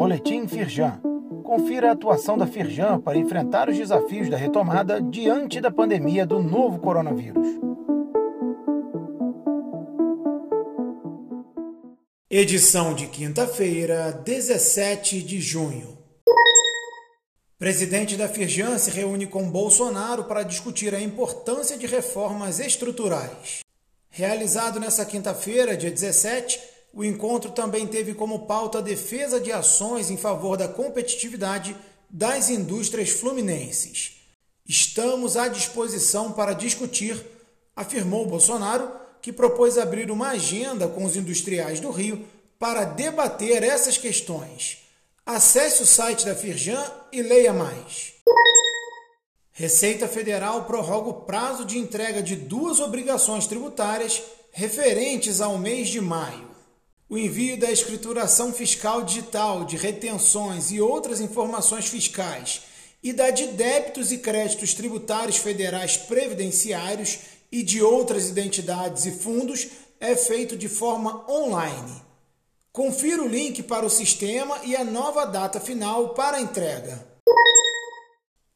Boletim Firjan. Confira a atuação da Firjan para enfrentar os desafios da retomada diante da pandemia do novo coronavírus. Edição de quinta-feira, 17 de junho. Presidente da Firjan se reúne com Bolsonaro para discutir a importância de reformas estruturais. Realizado nesta quinta-feira, dia 17, o encontro também teve como pauta a defesa de ações em favor da competitividade das indústrias fluminenses. Estamos à disposição para discutir, afirmou Bolsonaro, que propôs abrir uma agenda com os industriais do Rio para debater essas questões. Acesse o site da Firjan e leia mais. Receita Federal prorroga o prazo de entrega de duas obrigações tributárias referentes ao mês de maio o envio da escrituração fiscal digital, de retenções e outras informações fiscais e da de débitos e créditos tributários federais previdenciários e de outras identidades e fundos é feito de forma online. Confira o link para o sistema e a nova data final para a entrega.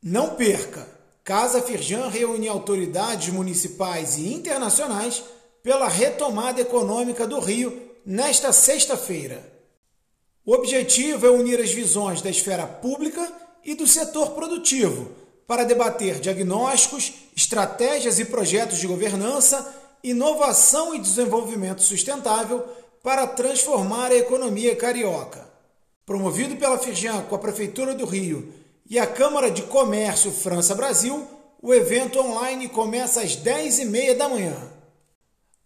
Não perca! Casa Firjan reúne autoridades municipais e internacionais pela retomada econômica do Rio nesta sexta-feira. O objetivo é unir as visões da esfera pública e do setor produtivo para debater diagnósticos, estratégias e projetos de governança, inovação e desenvolvimento sustentável para transformar a economia carioca. Promovido pela Firjan com a Prefeitura do Rio e a Câmara de Comércio França-Brasil, o evento online começa às 10h30 da manhã.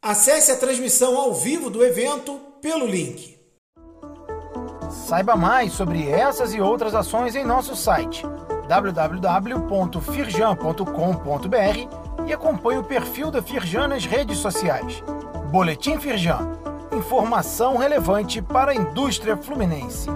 Acesse a transmissão ao vivo do evento pelo link. Saiba mais sobre essas e outras ações em nosso site www.firjan.com.br e acompanhe o perfil da Firjan nas redes sociais. Boletim Firjan. Informação relevante para a indústria fluminense.